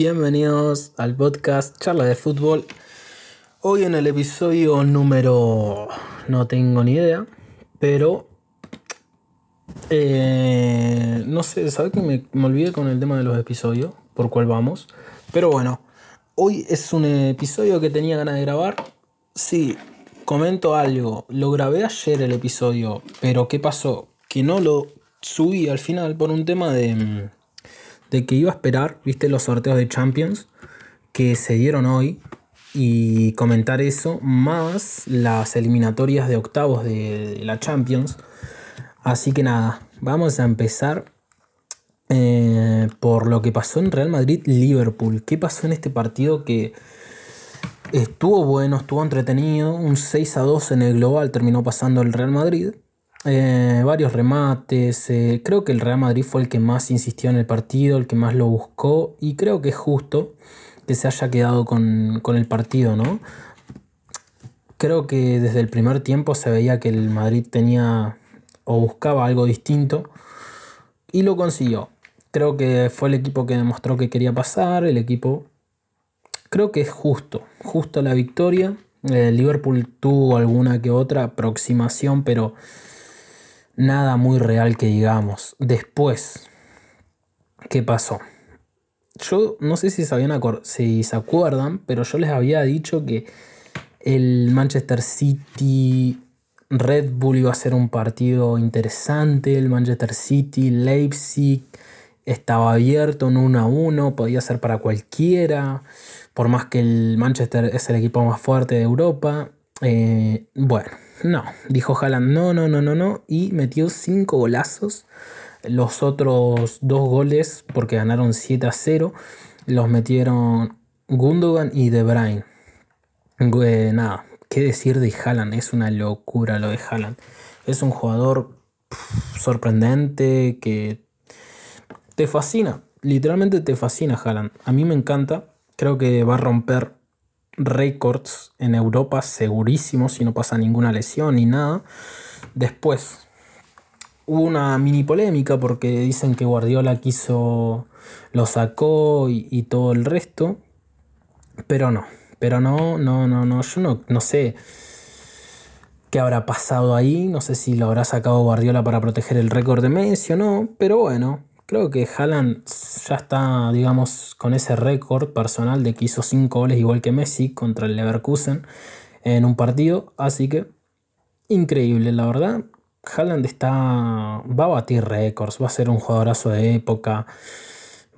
Bienvenidos al podcast Charla de Fútbol. Hoy en el episodio número... no tengo ni idea, pero... eh, no sé, ¿sabes que me, me olvidé con el tema de los episodios? Por cuál vamos. Pero bueno, hoy es un episodio que tenía ganas de grabar. Sí, comento algo. Lo grabé ayer el episodio, pero ¿qué pasó? Que no lo subí al final por un tema de, mm, de que iba a esperar, viste, los sorteos de Champions que se dieron hoy y comentar eso, más las eliminatorias de octavos de, la Champions. Así que nada, vamos a empezar eh, por lo que pasó en Real Madrid-Liverpool. ¿Qué pasó en este partido que estuvo bueno, estuvo entretenido? Un 6 a 2 en el global terminó pasando el Real Madrid. Eh, varios remates. eh, creo que el Real Madrid fue el que más insistió en el partido, el que más lo buscó. Y creo que es justo que se haya quedado con, con el partido, ¿no? Creo que desde el primer tiempo se veía que el Madrid tenía o buscaba algo distinto y lo consiguió. Creo que fue el equipo que demostró que quería pasar, el equipo creo que es justo, justo la victoria. Eh, Liverpool tuvo alguna que otra aproximación, pero nada muy real que digamos. Después, ¿qué pasó? Yo no sé si, si se acuerdan, pero yo les había dicho que el Manchester City Red Bull iba a ser un partido interesante. El Manchester City Leipzig estaba abierto en 1 a 1, podía ser para cualquiera. Por más que el Manchester es el equipo más fuerte de Europa. Eh, bueno, no, dijo Haaland, no, no, no, no, no. Y metió 5 golazos. Los otros dos goles, porque ganaron 7 a 0, los metieron Gundogan y De Bruyne. Güey, nada, qué decir de Haaland, es una locura lo de Haaland. Es un jugador sorprendente que te fascina, literalmente te fascina Haaland. A mí me encanta, creo que va a romper récords en Europa segurísimo si no pasa ninguna lesión ni nada. Después, hubo una mini polémica porque dicen que Guardiola quiso, lo sacó y, y todo el resto, pero no, pero no, no, no, no, yo no, no sé qué habrá pasado ahí, no sé si lo habrá sacado Guardiola para proteger el récord de Messi o no, pero bueno, creo que Haaland ya está, digamos, con ese récord personal de que hizo 5 goles igual que Messi contra el Leverkusen en un partido, así que increíble, la verdad. Haaland está, va a batir récords, va a ser un jugadorazo de época,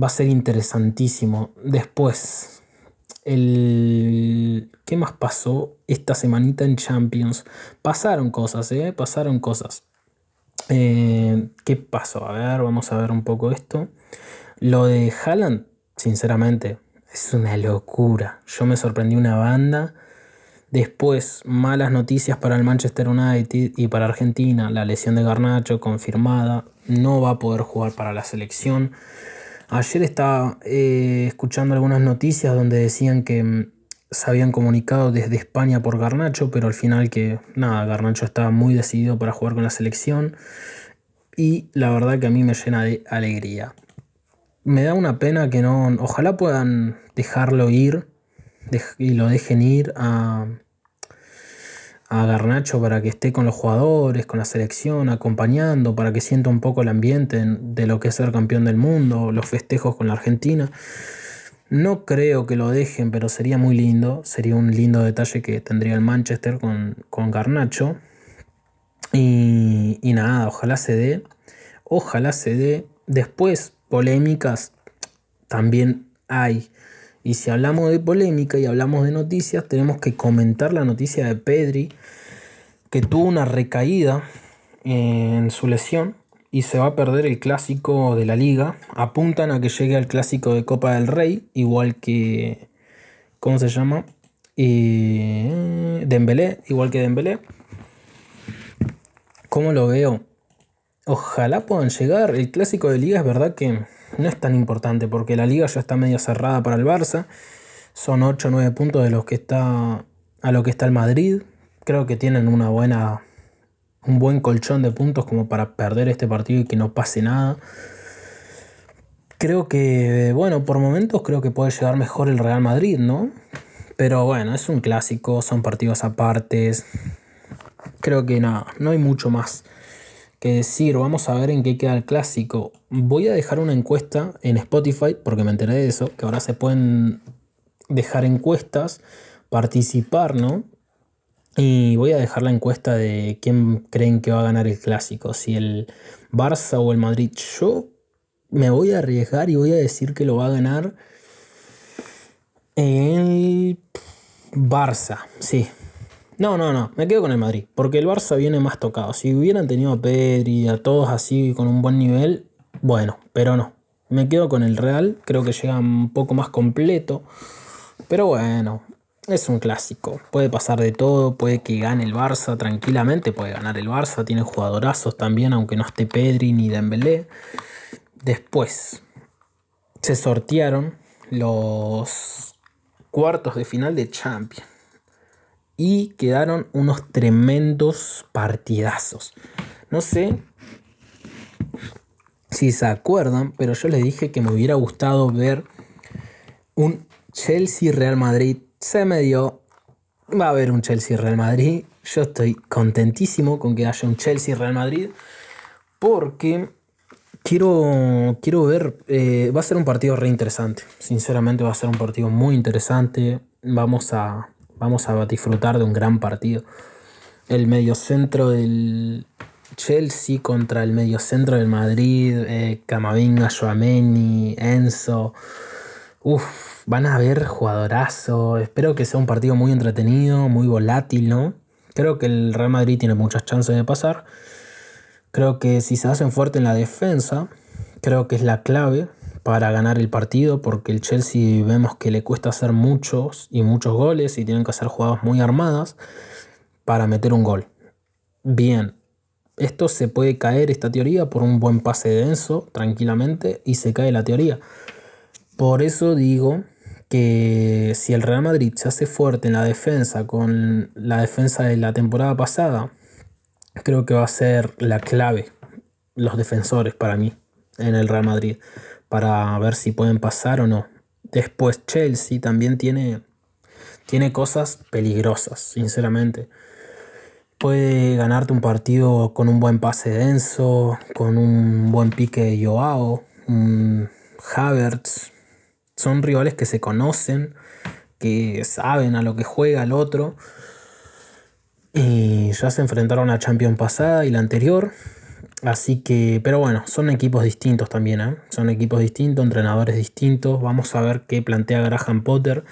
va a ser interesantísimo. Después, el... ¿qué más pasó esta semanita en Champions? Pasaron cosas, ¿eh? Pasaron cosas. Eh, ¿Qué pasó? A ver, vamos a ver un poco esto. Lo de Haaland, sinceramente, es una locura. Yo me sorprendí una banda. Después, malas noticias para el Manchester United y para Argentina. La lesión de Garnacho confirmada. No va a poder jugar para la selección. Ayer estaba eh, escuchando algunas noticias donde decían que mm, se habían comunicado desde España por Garnacho, pero al final que nada, Garnacho estaba muy decidido para jugar con la selección. Y la verdad que a mí me llena de alegría. Me da una pena que no. Ojalá puedan dejarlo ir y lo dejen ir a, a Garnacho para que esté con los jugadores, con la selección, acompañando, para que sienta un poco el ambiente de lo que es ser campeón del mundo, los festejos con la Argentina. No creo que lo dejen, pero sería muy lindo. Sería un lindo detalle que tendría el Manchester con, con Garnacho. Y, y nada, ojalá se dé. Ojalá se dé. Después, polémicas también hay. Y si hablamos de polémica y hablamos de noticias, tenemos que comentar la noticia de Pedri, que tuvo una recaída en su lesión y se va a perder el clásico de la liga. Apuntan a que llegue al clásico de Copa del Rey, igual que. ¿Cómo se llama? Eh, Dembélé, igual que Dembélé. ¿Cómo lo veo? Ojalá puedan llegar. El clásico de liga es verdad que no es tan importante porque la liga ya está medio cerrada para el Barça. Son 8 o 9 puntos de los que está a lo que está el Madrid. Creo que tienen una buena un buen colchón de puntos como para perder este partido y que no pase nada. Creo que, bueno, por momentos creo que puede llegar mejor el Real Madrid, ¿no? Pero bueno, es un clásico, son partidos apartes. Creo que nada, no hay mucho más que decir. Vamos a ver en qué queda el clásico. Voy a dejar una encuesta en Spotify, porque me enteré de eso, que ahora se pueden dejar encuestas, participar, ¿no? Y voy a dejar la encuesta de quién creen que va a ganar el clásico, si el Barça o el Madrid. Yo me voy a arriesgar y voy a decir que lo va a ganar el Barça, sí. No, no, no, me quedo con el Madrid, porque el Barça viene más tocado. Si hubieran tenido a Pedri, a todos así con un buen nivel, bueno, pero no. Me quedo con el Real, creo que llega un poco más completo. Pero bueno, es un clásico. Puede pasar de todo, puede que gane el Barça tranquilamente, puede ganar el Barça, tiene jugadorazos también, aunque no esté Pedri ni Dembélé. Después se sortearon los cuartos de final de Champions y quedaron unos tremendos partidazos. No sé si se acuerdan, pero yo les dije que me hubiera gustado ver un Chelsea Real Madrid. Se me dio. Va a haber un Chelsea Real Madrid. Yo estoy contentísimo con que haya un Chelsea Real Madrid. Porque quiero, quiero ver. Eh, va a ser un partido re interesante. Sinceramente, va a ser un partido muy interesante. Vamos a, vamos a disfrutar de un gran partido. El mediocentro del Chelsea contra el mediocentro del Madrid, eh, Camavinga, Joameni, Enzo. Uf, van a haber jugadorazo. Espero que sea un partido muy entretenido, muy volátil, ¿no? Creo que el Real Madrid tiene muchas chances de pasar. Creo que si se hacen fuerte en la defensa, creo que es la clave para ganar el partido, porque el Chelsea vemos que le cuesta hacer muchos y muchos goles y tienen que hacer jugadas muy armadas para meter un gol. Bien, esto se puede caer, esta teoría, por un buen pase denso, tranquilamente, y se cae la teoría. Por eso digo que si el Real Madrid se hace fuerte en la defensa con la defensa de la temporada pasada, creo que va a ser la clave los defensores para mí en el Real Madrid para ver si pueden pasar o no. Después Chelsea también tiene, tiene cosas peligrosas, sinceramente. Puede ganarte un partido con un buen pase denso, con un buen pique de Joao, un Havertz. Son rivales que se conocen, que saben a lo que juega el otro. Y ya se enfrentaron a la Champions pasada y la anterior. Así que, pero bueno, son equipos distintos también, ¿eh? Son equipos distintos, entrenadores distintos. Vamos a ver qué plantea Graham Potter.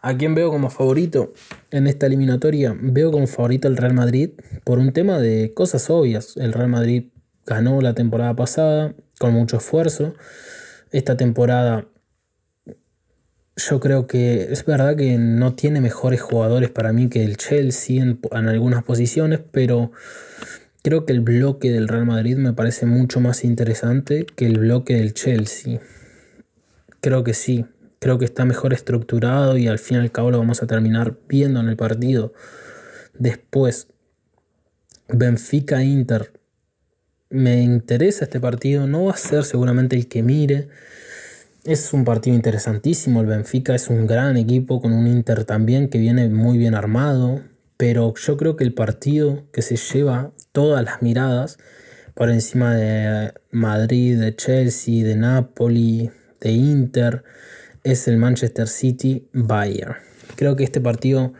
¿A quién veo como favorito en esta eliminatoria? Veo como favorito el Real Madrid por un tema de cosas obvias. El Real Madrid ganó la temporada pasada con mucho esfuerzo. Esta temporada yo creo que es verdad que no tiene mejores jugadores para mí que el Chelsea en, algunas posiciones, pero Creo que el bloque del Real Madrid me parece mucho más interesante que el bloque del Chelsea. Creo que sí, creo que está mejor estructurado y al fin y al cabo lo vamos a terminar viendo en el partido. Después, Benfica Inter. Me interesa este partido, no va a ser seguramente el que mire. Es un partido interesantísimo, el Benfica es un gran equipo con un Inter también que viene muy bien armado, pero yo creo que el partido que se lleva todas las miradas por encima de Madrid, de Chelsea, de Napoli, de Inter, es el Manchester City Bayern. Creo que este partido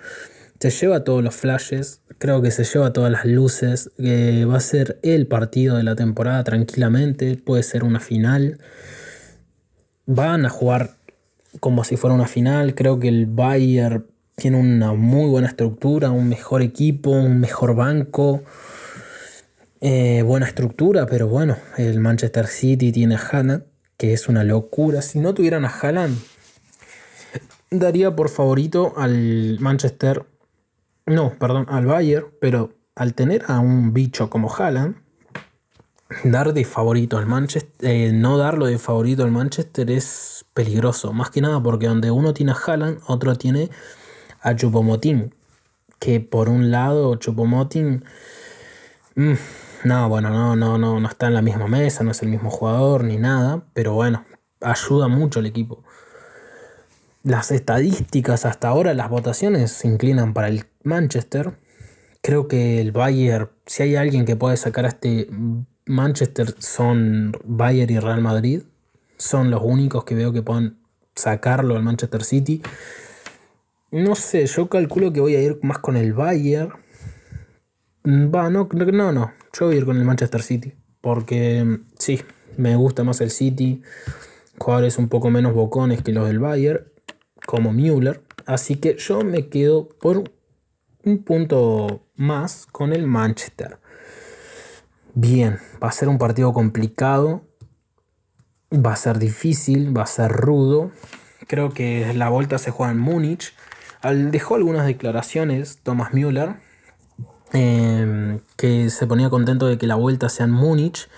se lleva todos los flashes, creo que se lleva todas las luces, va a ser el partido de la temporada tranquilamente, puede ser una final. Van a jugar como si fuera una final, creo que el Bayern tiene una muy buena estructura, un mejor equipo, un mejor banco. Eh, buena estructura, pero bueno, el Manchester City tiene a Haaland, que es una locura. Si no tuvieran a Haaland, daría por favorito al Manchester, no, perdón, al Bayern, pero al tener a un bicho como Haaland, dar de favorito al Manchester, eh, no darlo de favorito al Manchester es peligroso, más que nada porque donde uno tiene a Haaland, otro tiene a Chupomotín, que por un lado Chupomotín... Mm, no, bueno, no, no, no, no está en la misma mesa, no es el mismo jugador ni nada, pero bueno, ayuda mucho al equipo. Las estadísticas hasta ahora, las votaciones se inclinan para el Manchester. Creo que el Bayern, si hay alguien que puede sacar a este Manchester, son Bayern y Real Madrid. Son los únicos que veo que pueden sacarlo al Manchester City. No sé, yo calculo que voy a ir más con el Bayern. Va, no, no, no. Yo voy a ir con el Manchester City. Porque sí, me gusta más el City. Jugadores un poco menos bocones que los del Bayern. Como Müller. Así que yo me quedo por un punto más con el Manchester. Bien, va a ser un partido complicado. Va a ser difícil, va a ser rudo. Creo que la vuelta se juega en Múnich. Dejó algunas declaraciones Thomas Müller, em, que se ponía contento de que la vuelta sea en Múnich.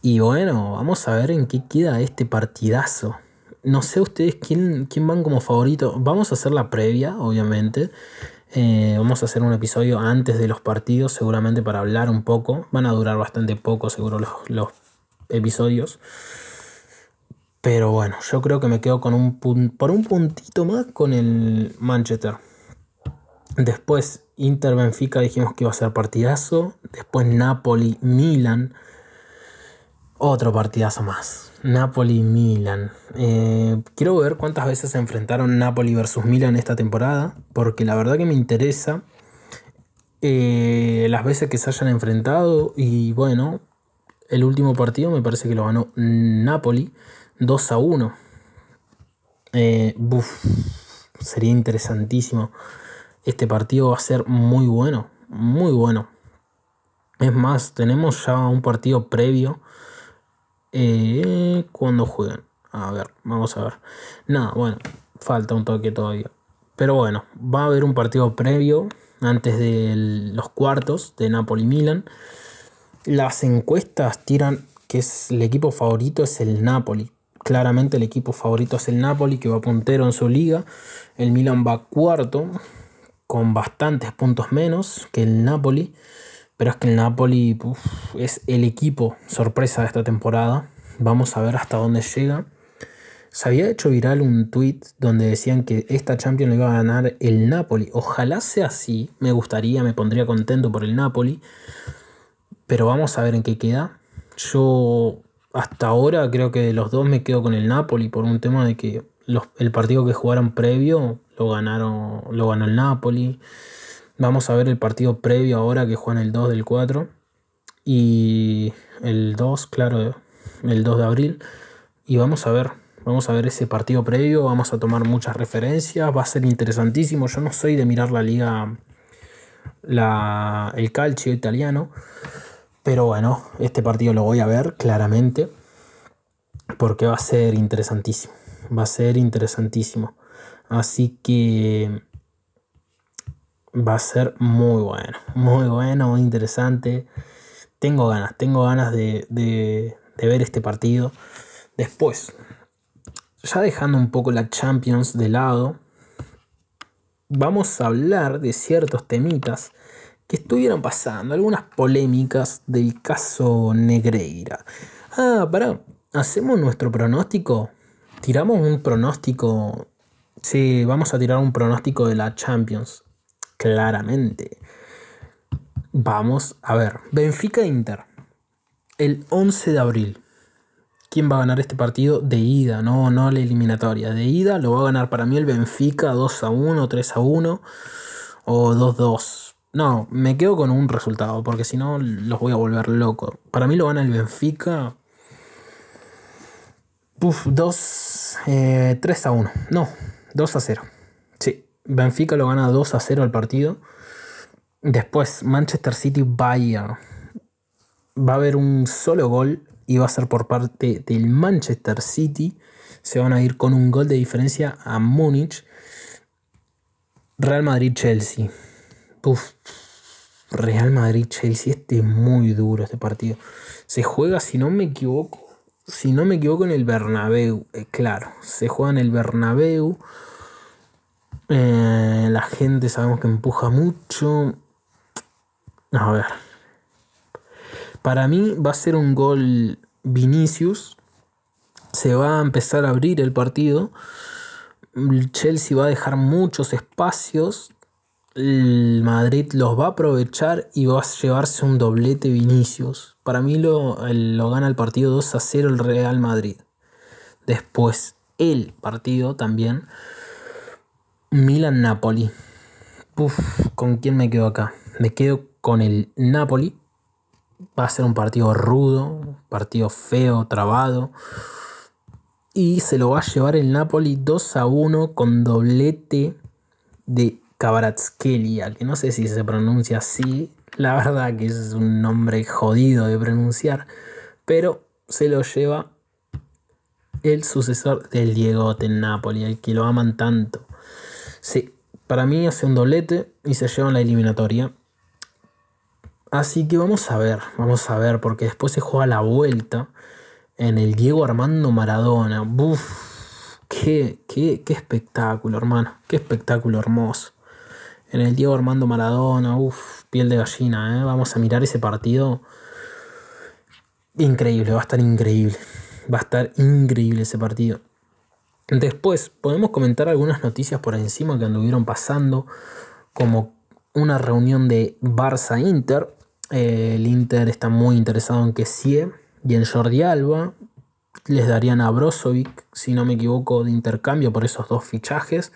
Y bueno, vamos a ver en qué queda este partidazo. No sé ustedes quién, quién van como favorito. Vamos a hacer la previa, obviamente. Eh, vamos a hacer un episodio antes de los partidos, seguramente para hablar un poco. Van a durar bastante poco, seguro, los, los episodios. Pero bueno, yo creo que me quedo con un por un puntito más con el Manchester. Después Inter Benfica dijimos que iba a ser partidazo. Después Napoli Milan. Otro partidazo más. Napoli Milan. Eh, quiero ver cuántas veces se enfrentaron Napoli versus Milan esta temporada. Porque la verdad que me interesa. Eh, las veces que se hayan enfrentado. Y bueno. El último partido me parece que lo ganó Napoli. 2 a 1. Eh, sería interesantísimo. Este partido va a ser muy bueno, muy bueno. Es más, tenemos ya un partido previo. Eh, cuando jueguen. A ver, vamos a ver. Nada, bueno, falta un toque todavía. Pero bueno, va a haber un partido previo antes de los cuartos de Napoli-Milan. Las encuestas tiran que es el equipo favorito es el Napoli. Claramente el equipo favorito es el Napoli, que va puntero en su liga. El Milan va cuarto, con bastantes puntos menos que el Napoli. Pero es que el Napoli es el equipo sorpresa de esta temporada. Vamos a ver hasta dónde llega. Se había hecho viral un tweet donde decían que esta Champions lo iba a ganar el Napoli. Ojalá sea así. Me gustaría, me pondría contento por el Napoli. Pero vamos a ver en qué queda. Yo hasta ahora creo que los dos me quedo con el Napoli por un tema de que el partido que jugaron previo lo ganaron, lo ganó el Napoli. Vamos a ver el partido previo ahora que juegan el 2 del 4 y el 2, claro, el 2 de abril. Y vamos a ver, vamos a ver ese partido previo, vamos a tomar muchas referencias, va a ser interesantísimo. Yo no soy de mirar la liga, la, el calcio italiano, pero bueno, este partido lo voy a ver claramente porque va a ser interesantísimo. Va a ser interesantísimo. Así que va a ser muy bueno, muy bueno, muy interesante. Tengo ganas, tengo ganas de, de, ver este partido. Después, ya dejando un poco la Champions de lado, vamos a hablar de ciertos temitas que estuvieron pasando, algunas polémicas del caso Negreira. Ah, pará, hacemos nuestro pronóstico. Tiramos un pronóstico. Sí, vamos a tirar un pronóstico de la Champions. Claramente. Vamos a ver. Benfica Inter. El 11 de abril. ¿Quién va a ganar este partido? De ida, no, no la eliminatoria. De ida lo va a ganar para mí el Benfica 2 a 1, 3 a 1 o 2 2. No, me quedo con un resultado, porque si no los voy a volver loco. Para mí lo gana el Benfica. Puf, 2, 3 eh, a 1. No, 2 a 0. Benfica lo gana 2 a 0 al partido. Después, Manchester City Bayern. Va a haber un solo gol y va a ser por parte del Manchester City. Se van a ir con un gol de diferencia a Múnich. Real Madrid-Chelsea. Real Madrid-Chelsea, este es muy duro este partido. Se juega, si no me equivoco, si no me equivoco, en el Bernabéu. Claro, se juega en el Bernabéu. Eh, la gente sabemos que empuja mucho. A ver. Para mí va a ser un gol Vinicius. se va a empezar a abrir el partido. El Chelsea va a dejar muchos espacios. El Madrid los va a aprovechar y va a llevarse un doblete Vinicius. Para mí lo, lo gana el partido 2 a 0 el Real Madrid. Después el partido también. Milan-Napoli. ¿con quién me quedo acá? Me quedo con el Napoli. Va a ser un partido rudo, partido feo, trabado. Y se lo va a llevar el Napoli 2 a 1 con doblete de Kvaratskhelia, que no sé si se pronuncia así. La verdad que es un nombre jodido de pronunciar. Pero se lo lleva el sucesor del Diego del Napoli, el que lo aman tanto. Sí, para mí hace un doblete y se lleva en la eliminatoria. Así que vamos a ver, vamos a ver, porque después se juega la vuelta en el Diego Armando Maradona. Uf, qué, qué, qué espectáculo, hermano, qué espectáculo hermoso. En el Diego Armando Maradona, uff, piel de gallina, ¿eh? vamos a mirar ese partido. Increíble, va a estar increíble. Va a estar increíble ese partido. Después podemos comentar algunas noticias por encima que anduvieron pasando, como una reunión de Barça-Inter. Eh, el Inter está muy interesado en que Sie y en Jordi Alba. Les darían a Brozovic, si no me equivoco, de intercambio por esos dos fichajes.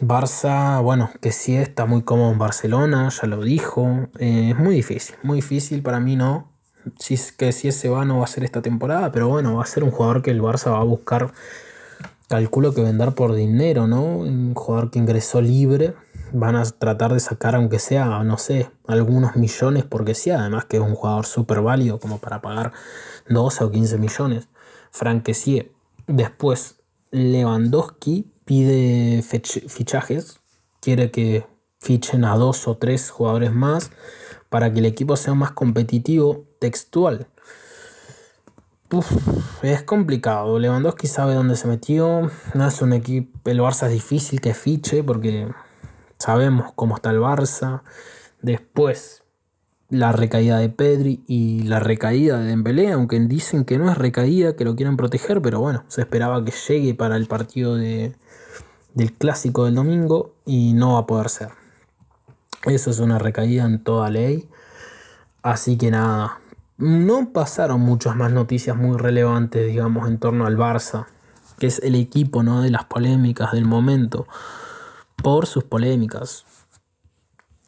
Barça, bueno, que sí está muy cómodo en Barcelona, ya lo dijo. Eh, es muy difícil, muy difícil para mí no. Si es que si ese va no va a ser esta temporada, pero bueno, va a ser un jugador que el Barça va a buscar calculo que vender por dinero, ¿no? Un jugador que ingresó libre, van a tratar de sacar, aunque sea, no sé, algunos millones, porque sí, además que es un jugador súper válido como para pagar 12 o 15 millones. Franquesie. Después, Lewandowski pide fichajes, quiere que fichen a dos o tres jugadores más para que el equipo sea más competitivo textual es complicado. Lewandowski sabe dónde se metió. No es un equipo. El Barça es difícil que fiche porque sabemos cómo está el Barça. Después la recaída de Pedri y la recaída de Dembélé, aunque dicen que no es recaída, que lo quieren proteger, pero bueno, se esperaba que llegue para el partido de, del clásico del domingo y no va a poder ser. Eso es una recaída en toda ley. Así que nada, no pasaron muchas más noticias muy relevantes, digamos, en torno al Barça, que es el equipo ¿no? de las polémicas del momento, por sus polémicas.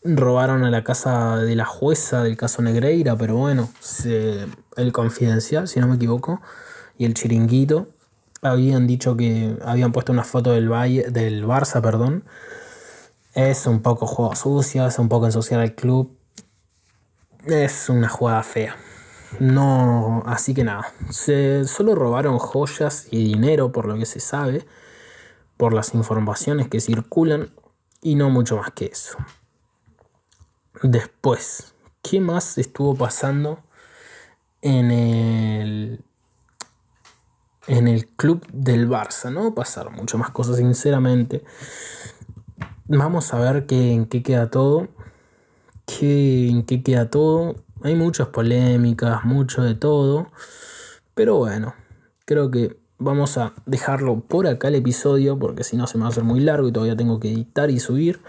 Robaron a la casa de la jueza del caso Negreira, pero bueno, el confidencial, si no me equivoco, y el chiringuito habían dicho que habían puesto una foto del, del Barça, perdón. Es un poco juego sucio, es un poco ensuciar al club. Es una jugada fea. No, así que nada, se solo robaron joyas y dinero por lo que se sabe, por las informaciones que circulan y no mucho más que eso. Después, ¿qué más estuvo pasando en el en el club del Barça? No pasaron mucho más cosas, sinceramente. Vamos a ver qué, en qué queda todo. Qué, en qué queda todo. Hay muchas polémicas, mucho de todo. Pero bueno, creo que vamos a dejarlo por acá el episodio porque si no se me va a hacer muy largo y todavía tengo que editar y subir.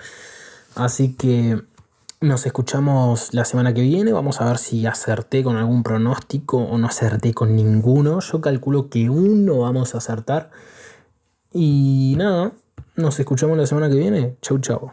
Así que nos escuchamos la semana que viene. Vamos a ver si acerté con algún pronóstico o no acerté con ninguno. Yo calculo que uno vamos a acertar. Y nada, nos escuchamos la semana que viene. Chau, chau.